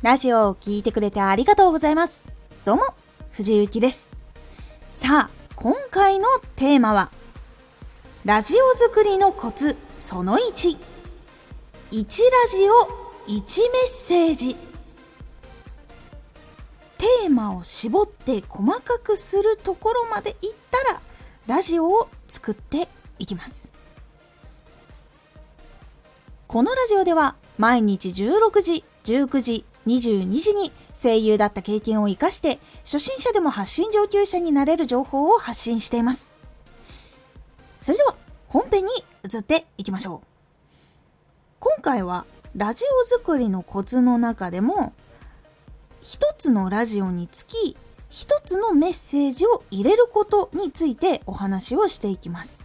ラジオを聴いてくれてありがとうございます。どうも、藤幸です。さあ、今回のテーマは、ラジオ作りのコツその1。1ラジオ1メッセージ。テーマを絞って細かくするところまでいったら、ラジオを作っていきます。このラジオでは毎日16時、19時、22時に声優だった経験を活かして初心者でも発信上級者になれる情報を発信しています。それでは本編に移っていきましょう。今回はラジオ作りのコツの中でも一つのラジオにつき一つのメッセージを入れることについてお話をしていきます。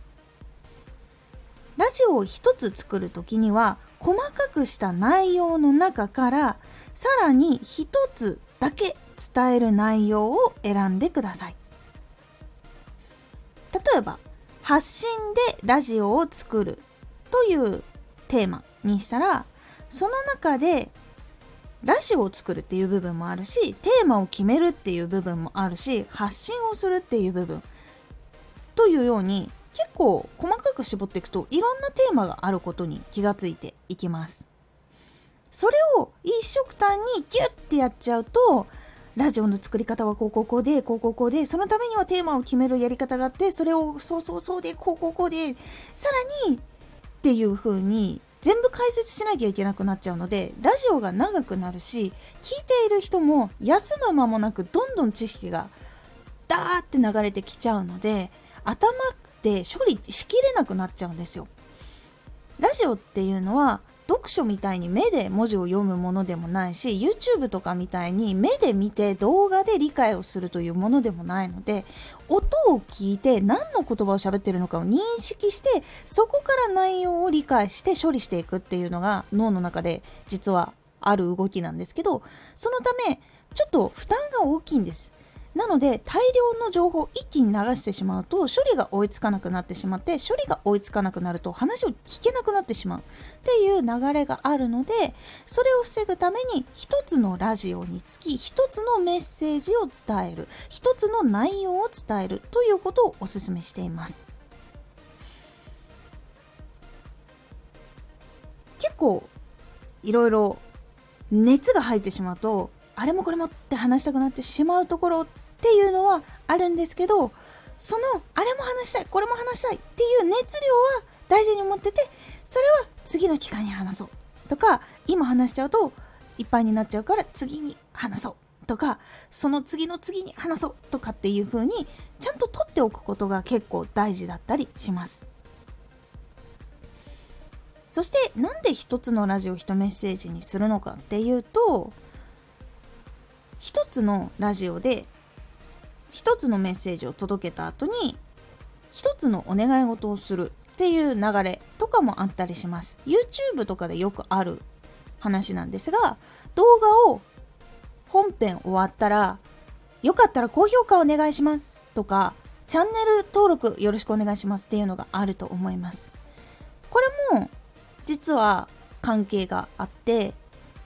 ラジオを一つ作る時には細かくした内容の中からさらに一つだけ伝える内容を選んでください。例えば発信でラジオを作るというテーマにしたらその中でラジオを作るっていう部分もあるしテーマを決めるっていう部分もあるし発信をするっていう部分というように結構細かく絞っていくといろんなテーマがあることに気がついていきます。それを一色単にギュッてやっちゃうとラジオの作り方はこうこうこうでこうこうこうでそのためにはテーマを決めるやり方があってそれをそうそうそうでこうこうこうでさらにっていう風に全部解説しなきゃいけなくなっちゃうのでラジオが長くなるし聞いている人も休む間もなくどんどん知識がダーって流れてきちゃうので頭って処理しきれなくなっちゃうんですよ。ラジオっていうのは読書みたいに目で文字を読むものでもないし YouTube とかみたいに目で見て動画で理解をするというものでもないので音を聞いて何の言葉を喋ってるのかを認識してそこから内容を理解して処理していくっていうのが脳の中で実はある動きなんですけどそのためちょっと負担が大きいんです。なので大量の情報を一気に流してしまうと処理が追いつかなくなってしまって処理が追いつかなくなると話を聞けなくなってしまう。っていう流れがあるのでそれを防ぐために一つのラジオにつき一つのメッセージを伝える。一つの内容を伝える。ということをお勧めしています。結構いろいろ熱が入ってしまうとあれもこれもって話したくなってしまうところっていうのはあるんですけどそのあれも話したいこれも話したいっていう熱量は大事に思っててそれは次の機会に話そうとか今話しちゃうといっぱいになっちゃうから次に話そうとかその次の次に話そうとかっていう風にちゃんと取っておくことが結構大事だったりします。そしてなんで一つのラジオ一メッセージにするのかっていうと一つのラジオで一つのメッセージを届けた後に一つのお願い事をするっていう流れとかもあったりします。YouTube とかでよくある話なんですが動画を本編終わったらよかったら高評価お願いしますとかチャンネル登録よろしくお願いしますっていうのがあると思います。これも実は関係があって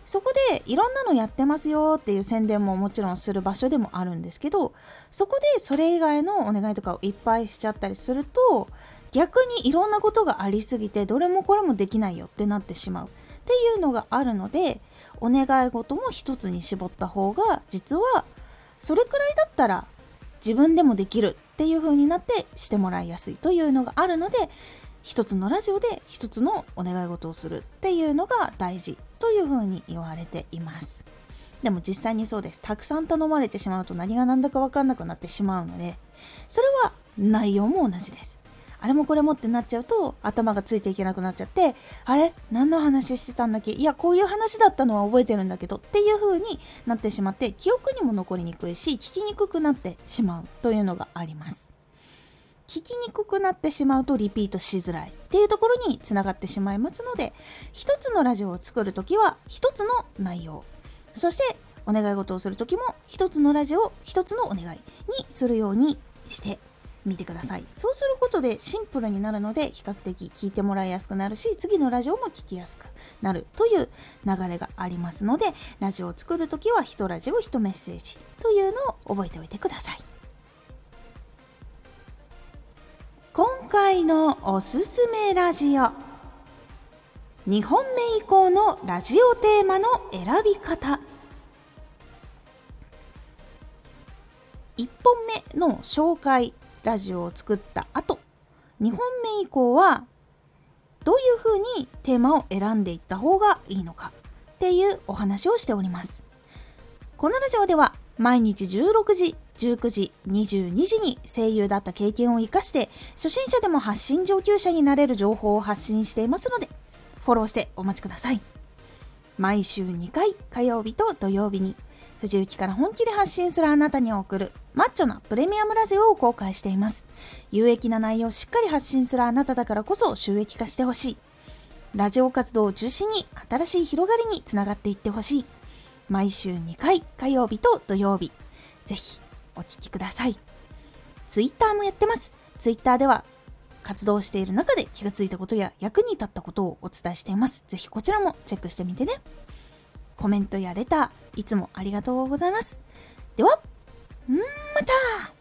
そこでいろんなのやってますよっていう宣伝ももちろんする場所でもあるんですけどそこでそれ以外のお願いとかをいっぱいしちゃったりすると逆にいろんなことがありすぎてどれもこれもできないよってなってしまう。っていうのがあるのでお願い事も一つに絞った方が実はそれくらいだったら自分でもできるっていう風になってしてもらいやすいというのがあるので一つのラジオで一つのお願い事をするっていうのが大事というふうに言われています。でも実際にそうです。たくさん頼まれてしまうと何が何だか分かんなくなってしまうのでそれは内容も同じです。あれもこれもってなっちゃうと頭がついていけなくなっちゃってあれ？何の話してたんだっけ？いやこういう話だったのは覚えてるんだけどっていう風になってしまって記憶にも残りにくいし聞きにくくなってしまうというのがあります。聞きにくくなってしまうとリピートしづらいっていうところにつながってしまいますので一つのラジオを作るときは一つの内容そしてお願い事をするときも一つのラジオ一つのお願いにするようにして見てくださいそうすることでシンプルになるので比較的聞いてもらいやすくなるし次のラジオも聞きやすくなるという流れがありますのでラジオを作る時は1ラジオ1メッセージというのを覚えておいてください今回のおすすめラジオ。2本目以降のラジオテーマの選び方。1本目の紹介ラジオを作った後。2本目以降はどういうふうにテーマを選んでいった方がいいのかっていうお話をしております。このラジオでは毎日16時19時22時に声優だった経験を生かして初心者でも発信上級者になれる情報を発信していますのでフォローしてお待ちください毎週2回火曜日と土曜日に藤雪から本気で発信するあなたに送るマッチョなプレミアムラジオを公開しています。有益な内容をしっかり発信するあなただからこそ収益化してほしい。ラジオ活動を中心に新しい広がりにつながっていってほしい。毎週2回火曜日と土曜日。ぜひお聴きください。ツイッターもやってます。ツイッターでは活動している中で気がついたことや役に立ったことをお伝えしています。ぜひこちらもチェックしてみてね。コメントやレター、いつもありがとうございます。では、んーまた